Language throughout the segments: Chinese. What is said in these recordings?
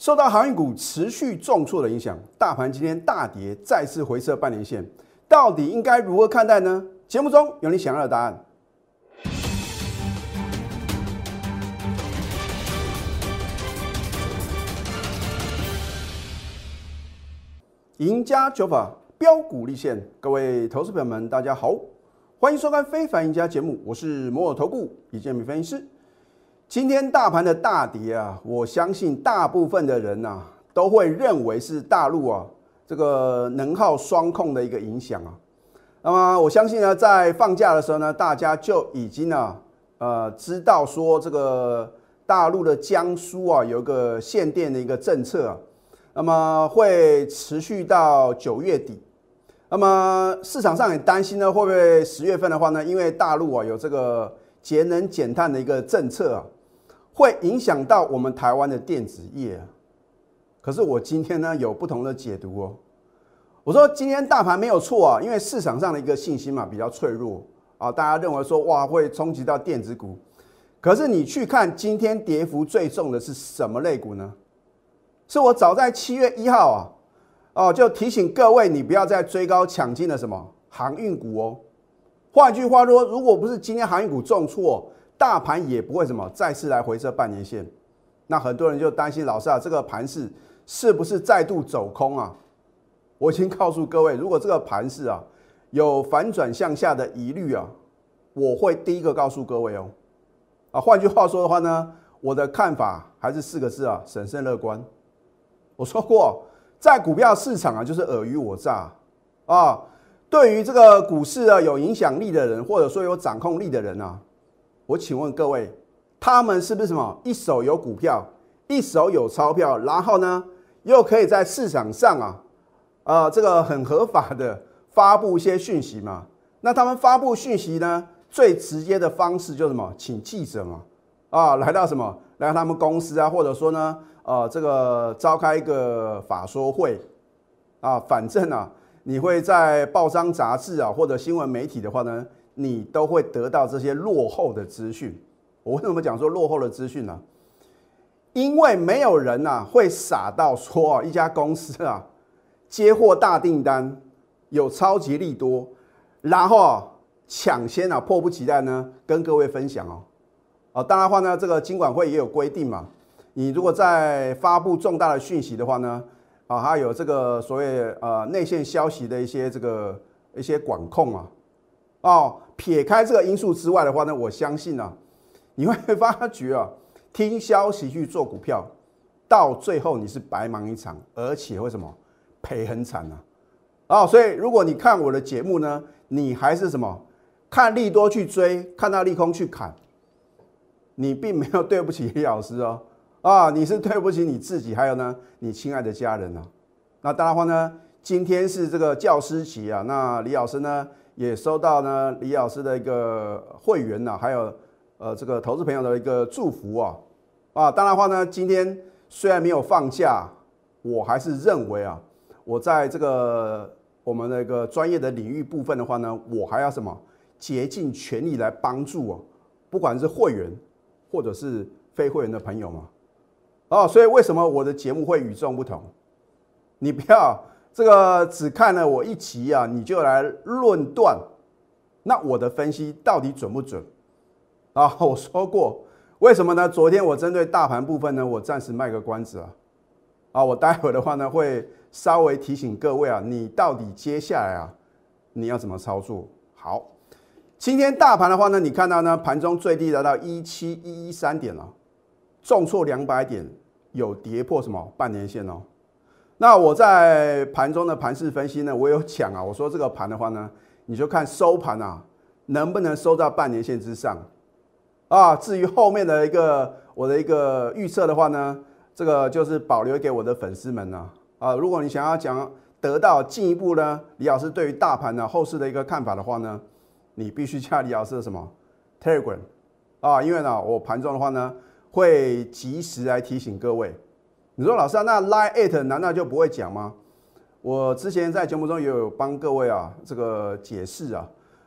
受到航运股持续重挫的影响，大盘今天大跌，再次回撤半年线，到底应该如何看待呢？节目中有你想要的答案。赢家九法标股立现，各位投资朋友们，大家好，欢迎收看《非凡赢家》节目，我是摩尔投顾李建民分析师。今天大盘的大跌啊，我相信大部分的人呐都会认为是大陆啊这个能耗双控的一个影响啊。那么我相信呢，在放假的时候呢，大家就已经呢呃知道说这个大陆的江苏啊有一个限电的一个政策啊，那么会持续到九月底。那么市场上也担心呢，会不会十月份的话呢，因为大陆啊有这个节能减碳的一个政策啊。会影响到我们台湾的电子业，可是我今天呢有不同的解读哦。我说今天大盘没有错啊，因为市场上的一个信心嘛比较脆弱啊，大家认为说哇会冲击到电子股。可是你去看今天跌幅最重的是什么类股呢？是我早在七月一号啊，哦就提醒各位你不要再追高抢进了什么航运股哦。换句话说，如果不是今天航运股重挫。大盘也不会什么再次来回撤半年线，那很多人就担心老师啊，这个盘势是不是再度走空啊？我已经告诉各位，如果这个盘势啊有反转向下的疑虑啊，我会第一个告诉各位哦。啊，换句话说的话呢，我的看法还是四个字啊，审慎乐观。我说过，在股票市场啊，就是尔虞我诈啊。对于这个股市啊有影响力的人，或者说有掌控力的人啊。我请问各位，他们是不是什么一手有股票，一手有钞票，然后呢，又可以在市场上啊，呃，这个很合法的发布一些讯息嘛？那他们发布讯息呢，最直接的方式就是什么？请记者嘛，啊，来到什么？来到他们公司啊，或者说呢，呃，这个召开一个法说会啊，反正啊，你会在报章杂志啊，或者新闻媒体的话呢？你都会得到这些落后的资讯。我为什么讲说落后的资讯呢？因为没有人呐会傻到说啊，一家公司啊接获大订单，有超级利多，然后啊抢先啊迫不及待呢跟各位分享哦。哦，当然话呢，这个金管会也有规定嘛。你如果在发布重大的讯息的话呢，啊，还有这个所谓呃内线消息的一些这个一些管控啊。哦，撇开这个因素之外的话呢，我相信呢，你会发觉啊，听消息去做股票，到最后你是白忙一场，而且会什么赔很惨呢？哦，所以如果你看我的节目呢，你还是什么看利多去追，看到利空去砍，你并没有对不起李老师哦，啊，你是对不起你自己，还有呢，你亲爱的家人呢。那当然话呢，今天是这个教师节啊，那李老师呢？也收到呢李老师的一个会员呢，还有呃这个投资朋友的一个祝福啊啊，当然话呢，今天虽然没有放假，我还是认为啊，我在这个我们那个专业的领域部分的话呢，我还要什么竭尽全力来帮助哦，不管是会员或者是非会员的朋友嘛，哦，所以为什么我的节目会与众不同？你不要。这个只看了我一集啊，你就来论断，那我的分析到底准不准啊？我说过，为什么呢？昨天我针对大盘部分呢，我暂时卖个关子啊，啊，我待会的话呢，会稍微提醒各位啊，你到底接下来啊，你要怎么操作？好，今天大盘的话呢，你看到呢，盘中最低达到一七一一三点了，重挫两百点，有跌破什么半年线哦。那我在盘中的盘势分析呢，我有讲啊，我说这个盘的话呢，你就看收盘啊，能不能收到半年线之上啊？至于后面的一个我的一个预测的话呢，这个就是保留给我的粉丝们呢啊。如果你想要讲得到进一步呢，李老师对于大盘呢后市的一个看法的话呢，你必须加李老师的什么 Telegram 啊？因为呢，我盘中的话呢，会及时来提醒各位。你说老师啊，那 line eight 难道就不会讲吗？我之前在节目中也有帮各位啊这个解释啊，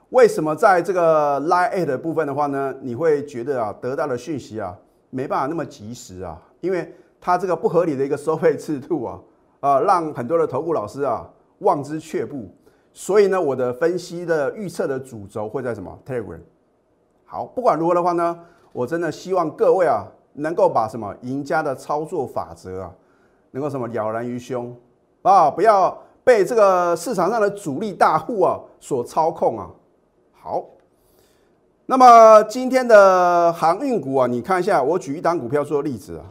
为什么在这个 line eight 部分的话呢，你会觉得啊得到的讯息啊没办法那么及时啊？因为它这个不合理的一个收费制度啊，啊，让很多的投顾老师啊望之却步。所以呢，我的分析的预测的主轴会在什么 Telegram？好，不管如何的话呢，我真的希望各位啊，能够把什么赢家的操作法则啊，能够什么了然于胸啊，不要被这个市场上的主力大户啊所操控啊。好，那么今天的航运股啊，你看一下，我举一档股票做例子啊，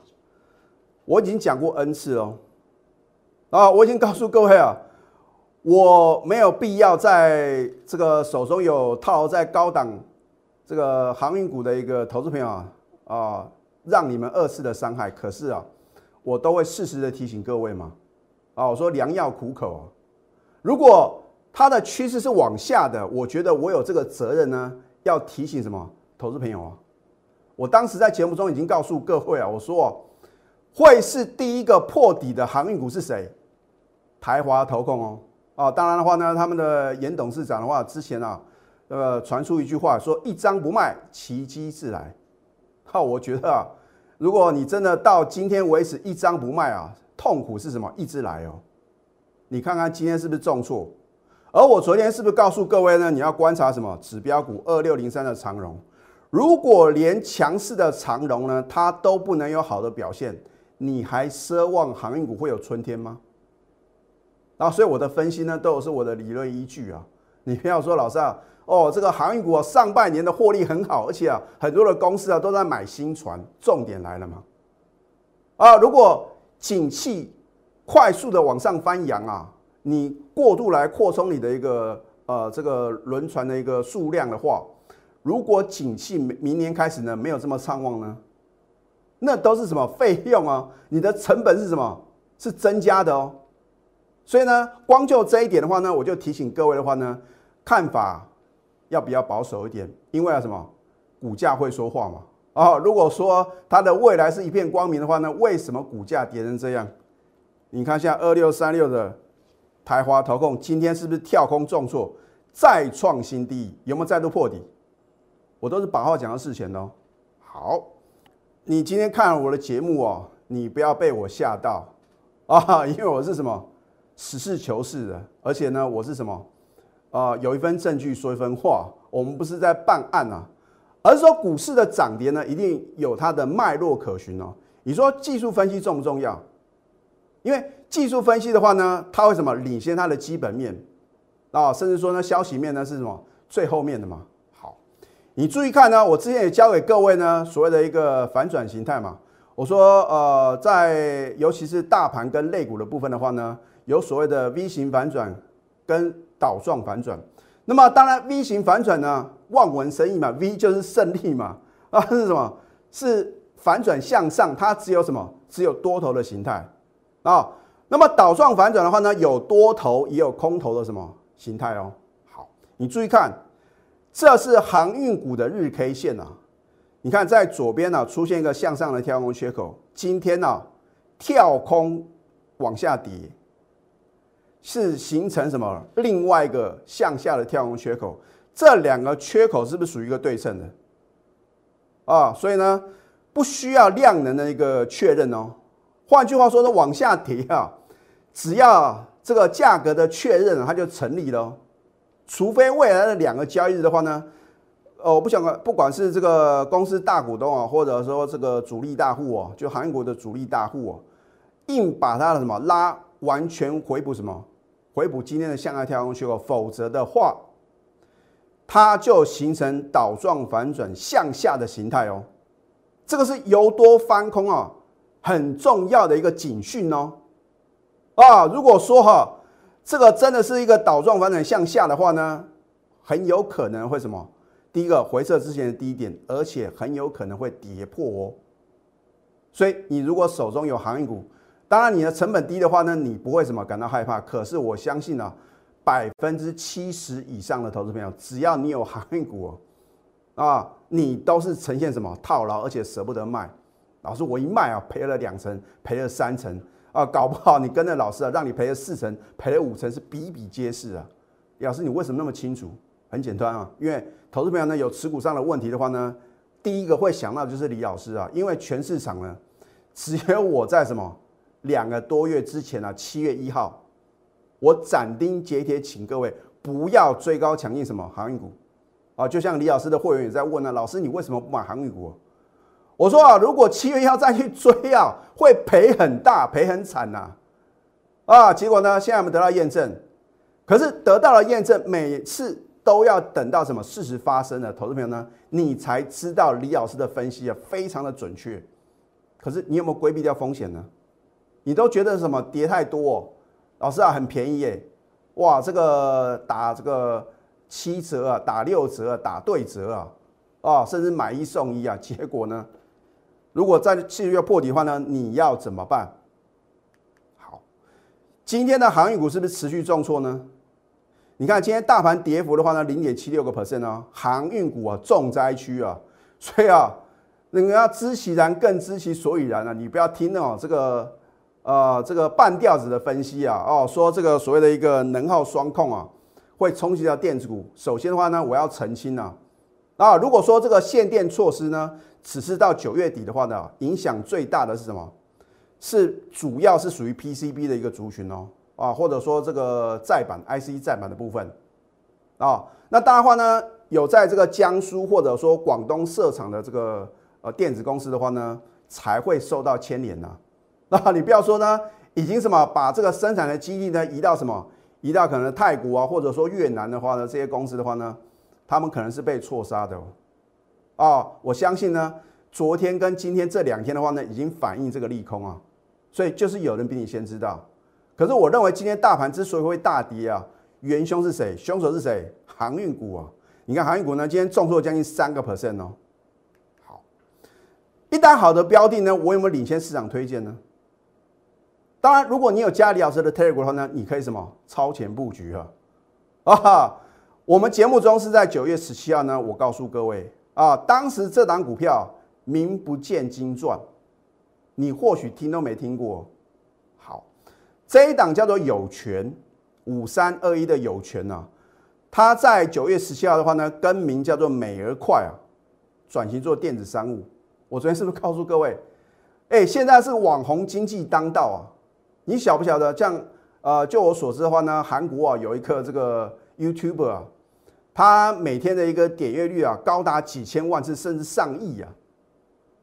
我已经讲过 N 次哦，啊，我已经告诉各位啊。我没有必要在这个手中有套在高档这个航运股的一个投资朋友啊啊，让你们二次的伤害。可是啊，我都会适时的提醒各位嘛啊，我说良药苦口啊。如果它的趋势是往下的，我觉得我有这个责任呢，要提醒什么投资朋友啊。我当时在节目中已经告诉各位啊，我说会是第一个破底的航运股是谁？台华投控哦。啊，当然的话呢，他们的严董事长的话，之前啊，呃，传出一句话说“一张不卖，奇迹自来”。好，我觉得啊，如果你真的到今天为止一张不卖啊，痛苦是什么？一直来哦。你看看今天是不是重挫？而我昨天是不是告诉各位呢？你要观察什么指标股二六零三的长荣，如果连强势的长荣呢，它都不能有好的表现，你还奢望航运股会有春天吗？然啊，所以我的分析呢，都有是我的理论依据啊。你不要说老师啊，哦，这个航运股上半年的获利很好，而且啊，很多的公司啊都在买新船。重点来了嘛？啊，如果景气快速的往上翻扬啊，你过度来扩充你的一个呃这个轮船的一个数量的话，如果景气明年开始呢没有这么畅旺呢，那都是什么费用啊？你的成本是什么？是增加的哦。所以呢，光就这一点的话呢，我就提醒各位的话呢，看法要比较保守一点，因为啊什么，股价会说话嘛。啊，如果说它的未来是一片光明的话呢，为什么股价跌成这样？你看像二六三六的台华投控，今天是不是跳空重挫，再创新低？有没有再度破底？我都是把话讲到事前哦。好，你今天看了我的节目哦，你不要被我吓到啊，因为我是什么？实事求是的，而且呢，我是什么啊？有一份证据说一分话，我们不是在办案啊，而是说股市的涨跌呢，一定有它的脉络可循哦。你说技术分析重不重要？因为技术分析的话呢，它会什么领先它的基本面啊，甚至说呢，消息面呢是什么最后面的嘛？好，你注意看呢，我之前也教给各位呢，所谓的一个反转形态嘛。我说呃，在尤其是大盘跟类股的部分的话呢。有所谓的 V 型反转跟倒状反转，那么当然 V 型反转呢，望文生义嘛，V 就是胜利嘛，啊 是什么？是反转向上，它只有什么？只有多头的形态啊。那么倒状反转的话呢，有多头也有空头的什么形态哦。好，你注意看，这是航运股的日 K 线啊。你看在左边呢出现一个向上的跳空缺口，今天呢跳空往下跌。是形成什么另外一个向下的跳空缺口？这两个缺口是不是属于一个对称的？啊，所以呢，不需要量能的一个确认哦。换句话说呢，往下跌啊，只要这个价格的确认，它就成立了。哦除非未来的两个交易日的话呢，呃，我不想不管是这个公司大股东啊，或者说这个主力大户哦，就韩国的主力大户哦，硬把它的什么拉完全回补什么？回补今天的向下跳空缺口，否则的话，它就形成倒状反转向下的形态哦。这个是由多翻空啊，很重要的一个警讯哦。啊，如果说哈，这个真的是一个倒状反转向下的话呢，很有可能会什么？第一个回撤之前的低点，而且很有可能会跌破哦。所以你如果手中有航运股，当然，你的成本低的话呢，你不会什么感到害怕。可是我相信呢，百分之七十以上的投资朋友，只要你有航运股啊，你都是呈现什么套牢，而且舍不得卖。老师，我一卖啊，赔了两成，赔了三成啊，搞不好你跟着老师啊，让你赔了四成，赔了五成是比比皆是啊。老师，你为什么那么清楚？很简单啊，因为投资朋友呢有持股上的问题的话呢，第一个会想到就是李老师啊，因为全市场呢。只有我在什么两个多月之前啊，七月一号，我斩钉截铁请各位不要追高抢进什么航运股啊！就像李老师的会员也在问呢，老师你为什么不买航运股？我说啊，如果七月一号再去追啊，会赔很大，赔很惨呐！啊，结果呢，现在我们得到验证，可是得到了验证，每次都要等到什么事实发生了，投资朋友呢，你才知道李老师的分析啊，非常的准确。可是你有没有规避掉风险呢？你都觉得什么跌太多，老师啊很便宜耶，哇这个打这个七折啊，打六折啊，打对折啊，啊甚至买一送一啊，结果呢，如果在七月破底的话呢，你要怎么办？好，今天的航运股是不是持续重挫呢？你看今天大盘跌幅的话呢，零点七六个 percent 哦，航运股啊重灾区啊，所以啊。那个要知其然，更知其所以然啊！你不要听哦，这个呃，这个半吊子的分析啊，哦，说这个所谓的一个能耗双控啊，会冲击到电子股。首先的话呢，我要澄清啊，啊，如果说这个限电措施呢，只是到九月底的话呢，影响最大的是什么？是主要是属于 PCB 的一个族群哦，啊，或者说这个载板 IC 载板的部分啊。那当然话呢，有在这个江苏或者说广东设厂的这个。呃，电子公司的话呢，才会受到牵连呐。那你不要说呢，已经什么把这个生产的基地呢移到什么，移到可能泰国啊，或者说越南的话呢，这些公司的话呢，他们可能是被错杀的哦。啊，我相信呢，昨天跟今天这两天的话呢，已经反映这个利空啊，所以就是有人比你先知道。可是我认为今天大盘之所以会大跌啊，元凶是谁？凶手是谁？航运股啊！你看航运股呢，今天重挫将近三个 percent 哦。好一旦好的标的呢，我有没有领先市场推荐呢？当然，如果你有加李老师的 Telegram 的话呢，你可以什么超前布局啊？啊，我们节目中是在九月十七号呢，我告诉各位啊，当时这档股票名不见经传，你或许听都没听过。好，这一档叫做有权五三二一的有权啊，它在九月十七号的话呢，更名叫做美而快啊，转型做电子商务。我昨天是不是告诉各位，哎，现在是网红经济当道啊！你晓不晓得？像呃，就我所知的话呢，韩国啊有一个这个 YouTuber 啊，他每天的一个点阅率啊高达几千万次，甚至上亿啊。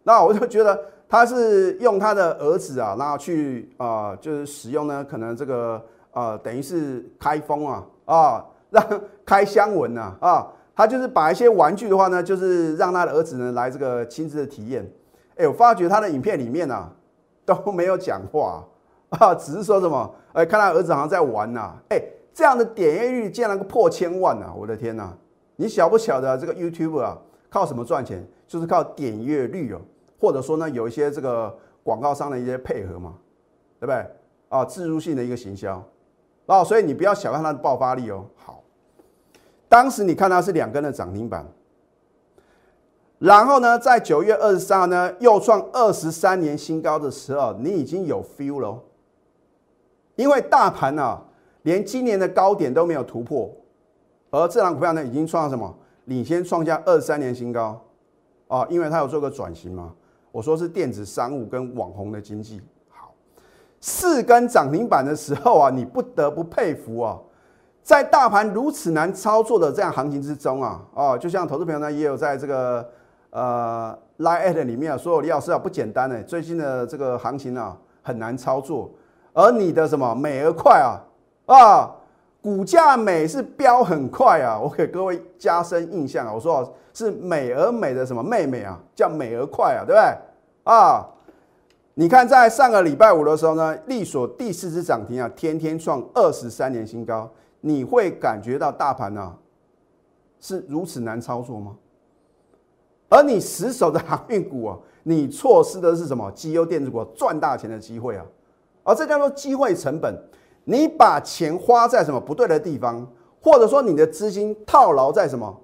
那我就觉得他是用他的儿子啊，然后去啊，就是使用呢，可能这个呃，等于是开封啊啊，让开箱文呐啊。他就是把一些玩具的话呢，就是让他的儿子呢来这个亲自的体验。哎，我发觉他的影片里面啊都没有讲话，啊 只是说什么，哎，看他儿子好像在玩呐。哎，这样的点阅率竟然能够破千万呐！我的天呐，你晓不晓得这个 YouTube 啊靠什么赚钱？就是靠点阅率哦，或者说呢有一些这个广告商的一些配合嘛，对不对？啊，自入性的一个行销哦，所以你不要小看它的爆发力哦。好。当时你看它是两根的涨停板，然后呢，在九月二十三号呢又创二十三年新高的时候，你已经有 feel 了，因为大盘呢连今年的高点都没有突破，而这档股票呢已经创了什么？领先创下二三年新高啊！因为它有做个转型嘛，我说是电子商务跟网红的经济。好，四根涨停板的时候啊，你不得不佩服啊。在大盘如此难操作的这样行情之中啊，哦，就像投资朋友呢，也有在这个呃 Line at 里面啊说，李老师啊不简单呢，最近的这个行情啊很难操作，而你的什么美而快啊啊，股价美是飙很快啊，我给各位加深印象啊，我说是美而美的什么妹妹啊，叫美而快啊，对不对啊？你看在上个礼拜五的时候呢，力所第四只涨停啊，天天创二十三年新高。你会感觉到大盘呢是如此难操作吗？而你死守的航运股啊，你错失的是什么？绩优电子股赚大钱的机会啊！而这叫做机会成本。你把钱花在什么不对的地方，或者说你的资金套牢在什么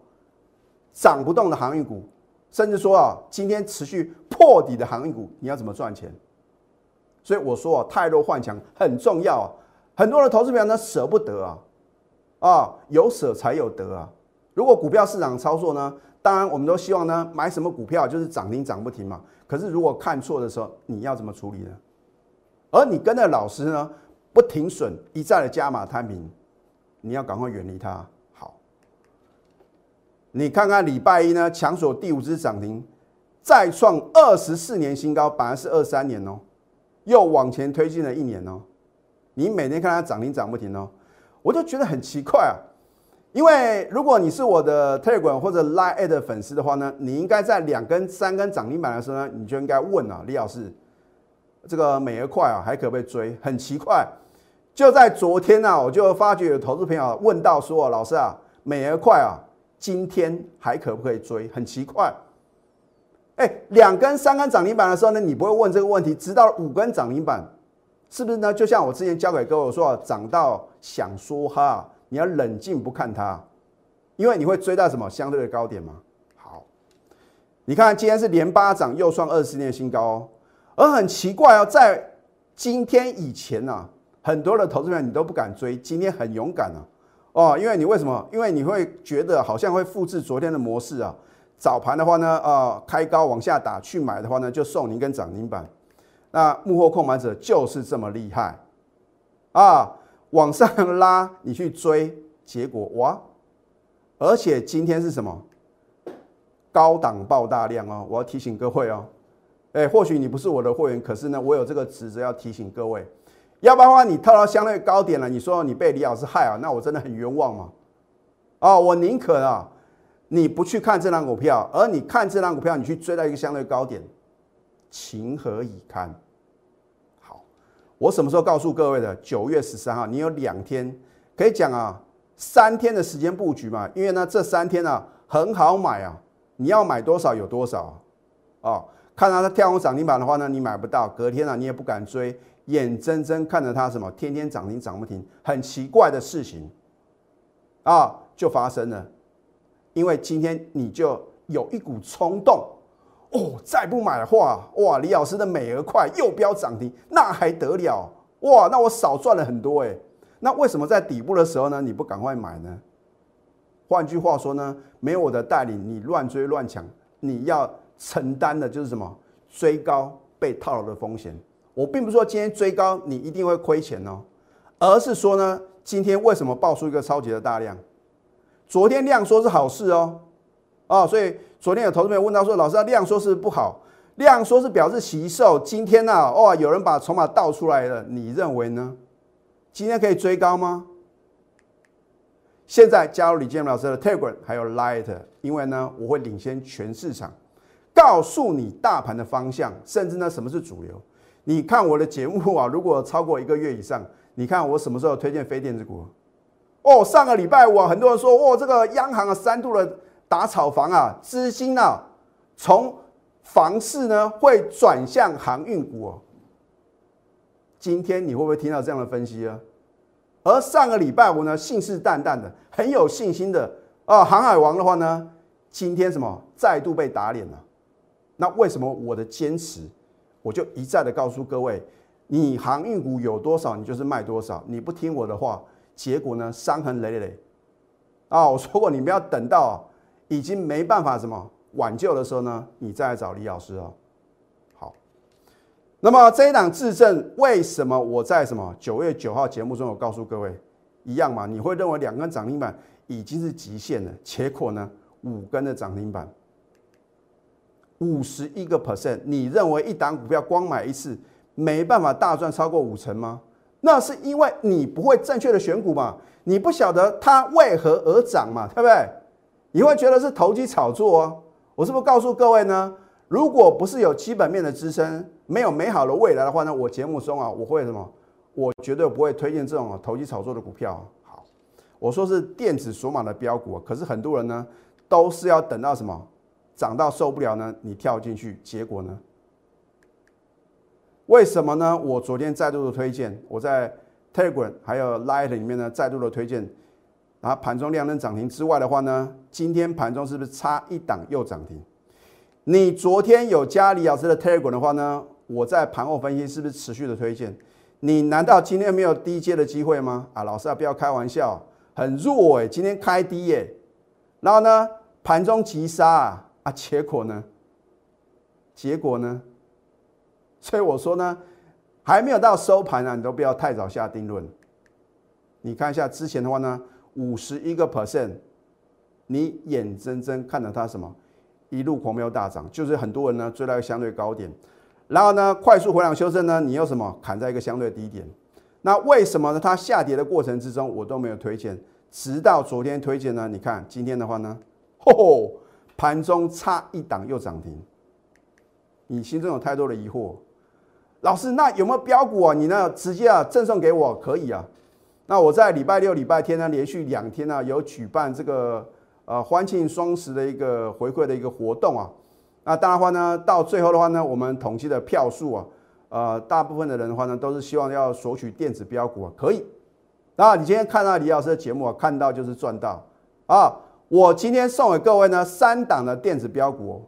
涨不动的航运股，甚至说啊，今天持续破底的航运股，你要怎么赚钱？所以我说啊，太弱换强很重要啊！很多的投资友呢舍不得啊。啊，有舍才有得啊！如果股票市场操作呢，当然我们都希望呢，买什么股票就是涨停涨不停嘛。可是如果看错的时候，你要怎么处理呢？而你跟着老师呢，不停损，一再的加码摊平，你要赶快远离它。好，你看看礼拜一呢，强索第五只涨停，再创二十四年新高，本来是二三年哦，又往前推进了一年哦。你每天看它涨停涨不停哦，我就觉得很奇怪啊。因为如果你是我的 Telegram 或者 Line 的粉丝的话呢，你应该在两根、三根涨停板的时候呢，你就应该问啊，李老师，这个美而快啊，还可不可以追？很奇怪，就在昨天呢，我就发觉有投资朋友问到说，老师啊，美而快啊，今天还可不可以追？很奇怪，哎，两根、三根涨停板的时候呢，你不会问这个问题，直到五根涨停板，是不是呢？就像我之前教给各位说，涨到想说哈。你要冷静不看它，因为你会追到什么相对的高点吗？好，你看今天是连八涨，又创二十年新高哦。而很奇怪哦，在今天以前呢，很多的投资人你都不敢追，今天很勇敢啊。哦，因为你为什么？因为你会觉得好像会复制昨天的模式啊。早盘的话呢，呃，开高往下打去买的话呢，就送你一根涨停板。那幕后控盘者就是这么厉害啊。往上拉，你去追，结果哇！而且今天是什么？高档爆大量哦！我要提醒各位哦，哎，或许你不是我的会员，可是呢，我有这个职责要提醒各位，要不然的话，你套到相对高点了，你说你被李老师害啊，那我真的很冤枉嘛！哦，我宁可啊，你不去看这张股票，而你看这张股票，你去追到一个相对高点，情何以堪？好我什么时候告诉各位的？九月十三号，你有两天可以讲啊，三天的时间布局嘛。因为呢，这三天呢很好买啊，你要买多少有多少啊。看到它跳空涨停板的话呢，你买不到，隔天啊你也不敢追，眼睁睁看着它什么天天涨停涨不停，很奇怪的事情啊就发生了。因为今天你就有一股冲动。哦，再不买的话，哇，李老师的美而快又飙涨停，那还得了？哇，那我少赚了很多哎。那为什么在底部的时候呢，你不赶快买呢？换句话说呢，没有我的带领，你乱追乱抢，你要承担的就是什么？追高被套牢的风险。我并不是说今天追高你一定会亏钱哦，而是说呢，今天为什么爆出一个超级的大量？昨天量说是好事哦，啊，所以。昨天有投资朋友问到说：“老师，量说是不好，量说是表示喜寿。今天呢，哇，有人把筹码倒出来了，你认为呢？今天可以追高吗？”现在加入李建老师的 Telegram 还有 Light，因为呢，我会领先全市场，告诉你大盘的方向，甚至呢，什么是主流。你看我的节目啊，如果超过一个月以上，你看我什么时候推荐非电子股？哦，上个礼拜五，很多人说：“哦，这个央行啊，三度的。”打炒房啊，资金啊，从房市呢会转向航运股哦。今天你会不会听到这样的分析啊？而上个礼拜五呢，信誓旦旦的，很有信心的啊，航海王的话呢，今天什么再度被打脸了？那为什么我的坚持，我就一再的告诉各位，你航运股有多少，你就是卖多少，你不听我的话，结果呢伤痕累累啊！我说过，你不要等到。已经没办法什么挽救的时候呢，你再来找李老师哦。好，那么这一档质证为什么我在什么九月九号节目中有告诉各位一样嘛？你会认为两根涨停板已经是极限了，结果呢五根的涨停板，五十一个 percent，你认为一档股票光买一次没办法大赚超过五成吗？那是因为你不会正确的选股嘛，你不晓得它为何而涨嘛，对不对？你会觉得是投机炒作哦？我是不是告诉各位呢？如果不是有基本面的支撑，没有美好的未来的话呢？我节目中啊，我会什么？我绝对不会推荐这种投机炒作的股票。好，我说是电子锁码的标股，可是很多人呢都是要等到什么涨到受不了呢？你跳进去，结果呢？为什么呢？我昨天再度的推荐，我在 Telegram 还有 Light 里面呢再度的推荐。啊，盘中量能涨停之外的话呢，今天盘中是不是差一档又涨停？你昨天有加李老师的 Telegram 的话呢，我在盘后分析是不是持续的推荐？你难道今天没有低阶的机会吗？啊，老师啊，不要开玩笑，很弱哎，今天开低耶。然后呢盘中急杀啊啊，结果呢？结果呢？所以我说呢，还没有到收盘啊，你都不要太早下定论。你看一下之前的话呢，五十一个 percent，你眼睁睁看着它什么一路狂飙大涨，就是很多人呢追到一个相对高点，然后呢快速回档修正呢，你又什么砍在一个相对低点。那为什么呢？它下跌的过程之中，我都没有推荐，直到昨天推荐呢？你看今天的话呢，吼吼，盘中差一档又涨停，你心中有太多的疑惑，老师，那有没有标股啊？你呢直接啊赠送给我可以啊？那我在礼拜六、礼拜天呢，连续两天呢有举办这个呃欢庆双十的一个回馈的一个活动啊。那当然话呢，到最后的话呢，我们统计的票数啊。呃，大部分的人的话呢，都是希望要索取电子标股啊，可以。那你今天看到李老师的节目啊，看到就是赚到啊。我今天送给各位呢三档的电子标股，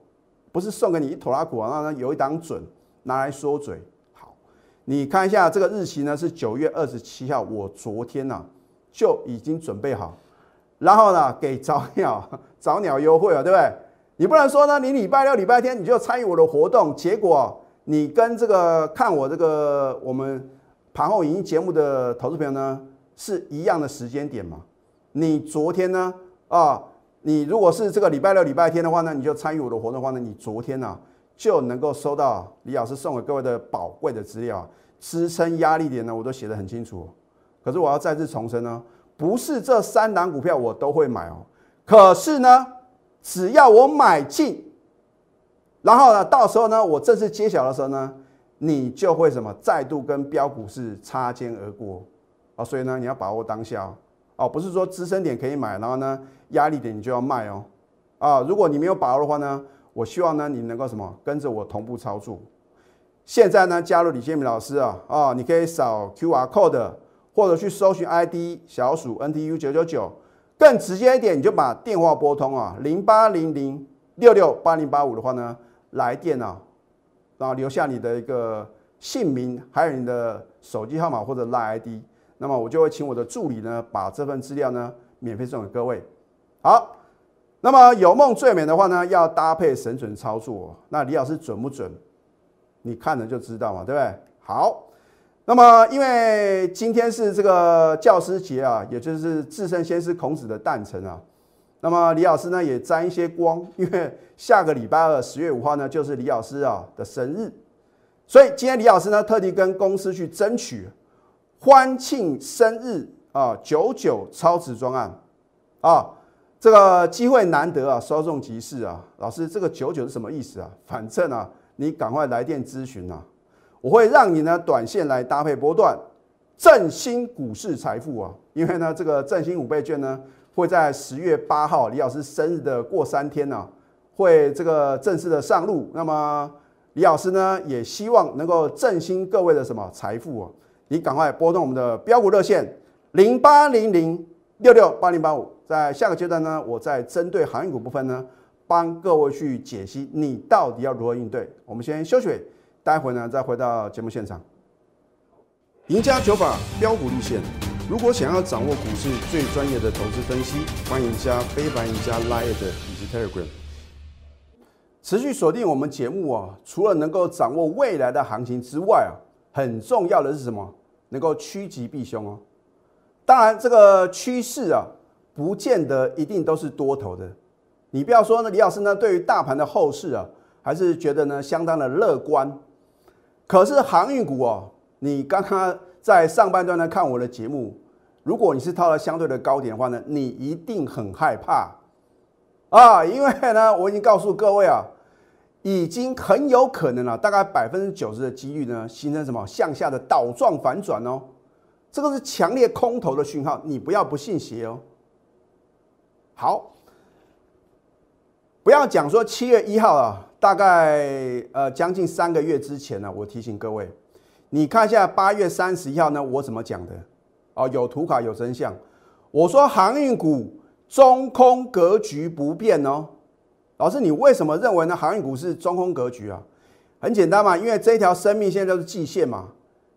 不是送给你一坨拉股啊，那有一档准拿来说嘴。好，你看一下这个日期呢是九月二十七号，我昨天呢就已经准备好，然后呢给早鸟早鸟优惠了，对不对？你不能说呢，你礼拜六、礼拜天你就参与我的活动，结果。你跟这个看我这个我们盘后影音节目的投资朋友呢是一样的时间点嘛？你昨天呢啊，你如果是这个礼拜六、礼拜天的话呢，你就参与我的活动的话呢，你昨天呢就能够收到李老师送给各位的宝贵的资料，支撑压力点呢我都写得很清楚。可是我要再次重申呢，不是这三档股票我都会买哦，可是呢，只要我买进。然后呢，到时候呢，我正式揭晓的时候呢，你就会什么再度跟标股是擦肩而过啊！所以呢，你要把握当下哦，哦不是说支撑点可以买，然后呢压力点你就要卖哦啊！如果你没有把握的话呢，我希望呢你能够什么跟着我同步操作。现在呢，加入李建明老师啊啊，你可以扫 Q R code 或者去搜寻 I D 小鼠 N T U 九九九，更直接一点，你就把电话拨通啊，零八零零六六八零八五的话呢。来电啊，然后留下你的一个姓名，还有你的手机号码或者拉 ID，那么我就会请我的助理呢，把这份资料呢免费送给各位。好，那么有梦最美的话呢，要搭配神准操作。那李老师准不准？你看了就知道嘛，对不对？好，那么因为今天是这个教师节啊，也就是至圣先师孔子的诞辰啊。那么李老师呢也沾一些光，因为下个礼拜二十月五号呢就是李老师啊的生日，所以今天李老师呢特地跟公司去争取欢庆生日啊九九超值专案啊，这个机会难得啊，稍纵即逝啊。老师这个九九是什么意思啊？反正啊你赶快来电咨询啊，我会让你呢短线来搭配波段振兴股市财富啊，因为呢这个振兴五倍券呢。会在十月八号李老师生日的过三天呢，会这个正式的上路。那么李老师呢，也希望能够振兴各位的什么财富啊。你赶快拨通我们的标股热线零八零零六六八零八五。在下个阶段呢，我再针对行业股部分呢，帮各位去解析你到底要如何应对。我们先休息，待会呢再回到节目现场。赢家九法标股立线。如果想要掌握股市最专业的投资分析，欢迎加非凡、加 Line 以及 Telegram。持续锁定我们节目啊，除了能够掌握未来的行情之外啊，很重要的是什么？能够趋吉避凶哦。当然，这个趋势啊，不见得一定都是多头的。你不要说呢，李老师呢，对于大盘的后市啊，还是觉得呢相当的乐观。可是航运股哦，你刚刚。在上半段呢，看我的节目，如果你是套了相对的高点的话呢，你一定很害怕啊，因为呢，我已经告诉各位啊，已经很有可能了，大概百分之九十的几率呢，形成什么向下的倒状反转哦，这个是强烈空头的讯号，你不要不信邪哦。好，不要讲说七月一号啊，大概呃将近三个月之前呢，我提醒各位。你看一下八月三十一号呢，我怎么讲的？哦，有图卡有真相。我说航运股中空格局不变哦。老师，你为什么认为呢？航运股是中空格局啊？很简单嘛，因为这一条生命线都是季线嘛。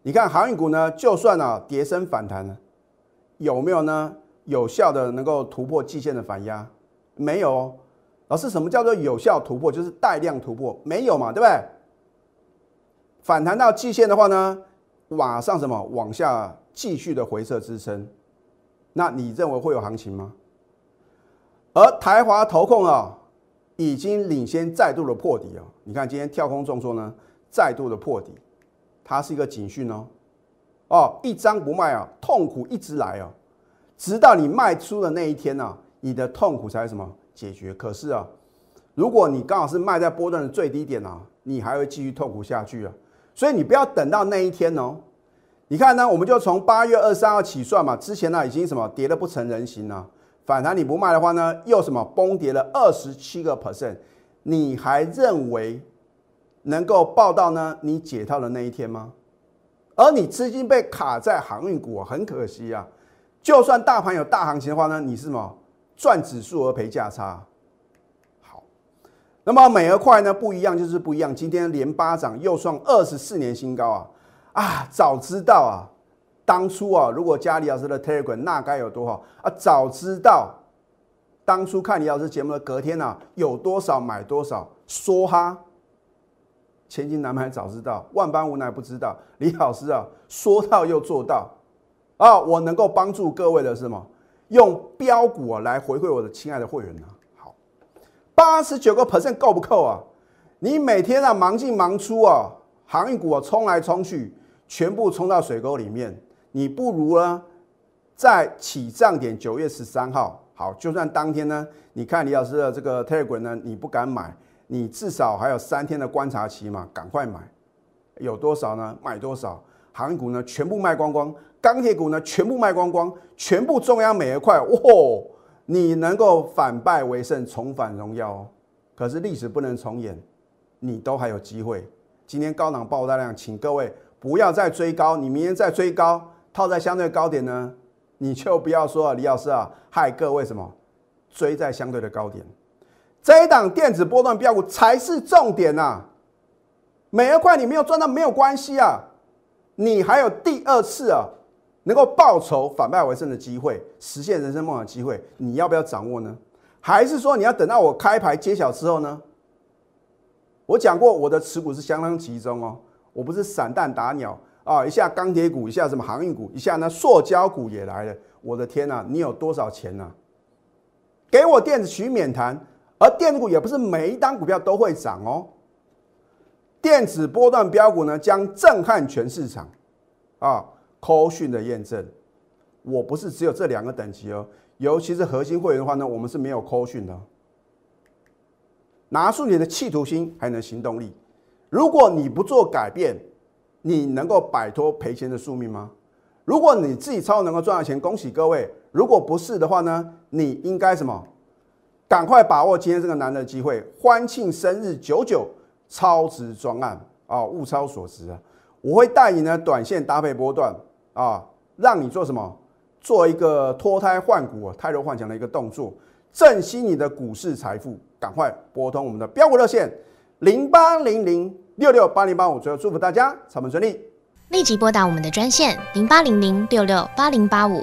你看航运股呢，就算啊跌升反弹呢，有没有呢？有效的能够突破季线的反压？没有哦。老师，什么叫做有效突破？就是带量突破，没有嘛，对不对？反弹到季线的话呢，往上什么往下继续的回撤支撑，那你认为会有行情吗？而台华投控啊，已经领先再度的破底啊！你看今天跳空重挫呢，再度的破底，它是一个警讯哦。哦，一张不卖啊，痛苦一直来啊，直到你卖出的那一天呢，你的痛苦才什么解决？可是啊，如果你刚好是卖在波段的最低点啊，你还会继续痛苦下去啊。所以你不要等到那一天哦。你看呢，我们就从八月二三号起算嘛，之前呢已经什么跌得不成人形了。反弹你不卖的话呢，又什么崩跌了二十七个 percent，你还认为能够报到呢？你解套的那一天吗？而你资金被卡在航运股，很可惜啊。就算大盘有大行情的话呢，你是什么赚指数而赔价差？好，那么美而快呢不一样，就是不一样。今天连八涨，又创二十四年新高啊！啊，早知道啊！当初啊，如果加李老师的 Telegram，那该有多好啊！早知道当初看李老师节目的隔天啊，有多少买多少，说哈，千金难买早知道，万般无奈不知道。李老师啊，说到又做到啊！我能够帮助各位的是什么？用标股啊来回馈我的亲爱的会员呢？好，八十九个 percent 够不够啊？你每天啊忙进忙出啊，航运股啊冲来冲去，全部冲到水沟里面。你不如呢，在起涨点九月十三号，好，就算当天呢，你看李老师的这个 Telegram 呢，你不敢买，你至少还有三天的观察期嘛，赶快买，有多少呢？买多少？航运股呢，全部卖光光；钢铁股呢，全部卖光光，全部中央美而快，哇，你能够反败为胜，重返荣耀哦。可是历史不能重演，你都还有机会。今天高档爆大量，请各位不要再追高，你明天再追高。套在相对高点呢，你就不要说李老师啊，害各位什么追在相对的高点，这一档电子波段标股才是重点呐。每一块你没有赚到没有关系啊，你还有第二次啊，能够报仇反败为胜的机会，实现人生梦想的机会，你要不要掌握呢？还是说你要等到我开牌揭晓之后呢？我讲过我的持股是相当集中哦，我不是散弹打鸟。啊，一下钢铁股，一下什么航运股，一下呢塑胶股也来了。我的天呐，你有多少钱呢？给我电子取免谈，而电子股也不是每一单股票都会涨哦。电子波段标股呢，将震撼全市场。啊，科讯的验证，我不是只有这两个等级哦。尤其是核心会员的话呢，我们是没有科讯的。拿出你的企图心，还能行动力。如果你不做改变，你能够摆脱赔钱的宿命吗？如果你自己超能够赚到钱，恭喜各位；如果不是的话呢，你应该什么？赶快把握今天这个难得的机会，欢庆生日九九超值专案啊！物超所值啊！我会带你呢短线搭配波段啊，让你做什么？做一个脱胎换骨、胎弱换强的一个动作，振兴你的股市财富。赶快拨通我们的标股热线零八零零。六六八零八五，最后祝福大家操盘顺利。立即拨打我们的专线零八零零六六八零八五